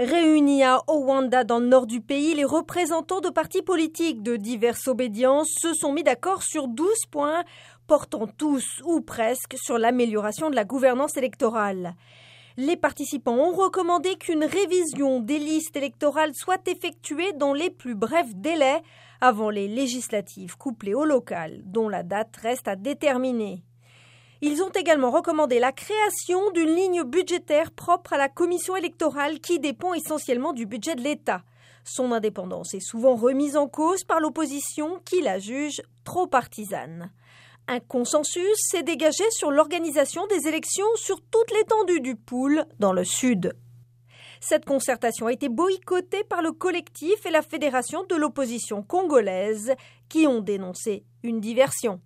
Réunis à Owanda dans le nord du pays, les représentants de partis politiques de diverses obédiences se sont mis d'accord sur 12 points portant tous ou presque sur l'amélioration de la gouvernance électorale. Les participants ont recommandé qu'une révision des listes électorales soit effectuée dans les plus brefs délais avant les législatives couplées au local, dont la date reste à déterminer. Ils ont également recommandé la création d'une ligne budgétaire propre à la commission électorale qui dépend essentiellement du budget de l'État. Son indépendance est souvent remise en cause par l'opposition qui la juge trop partisane. Un consensus s'est dégagé sur l'organisation des élections sur toute l'étendue du pôle dans le sud. Cette concertation a été boycottée par le collectif et la fédération de l'opposition congolaise qui ont dénoncé une diversion.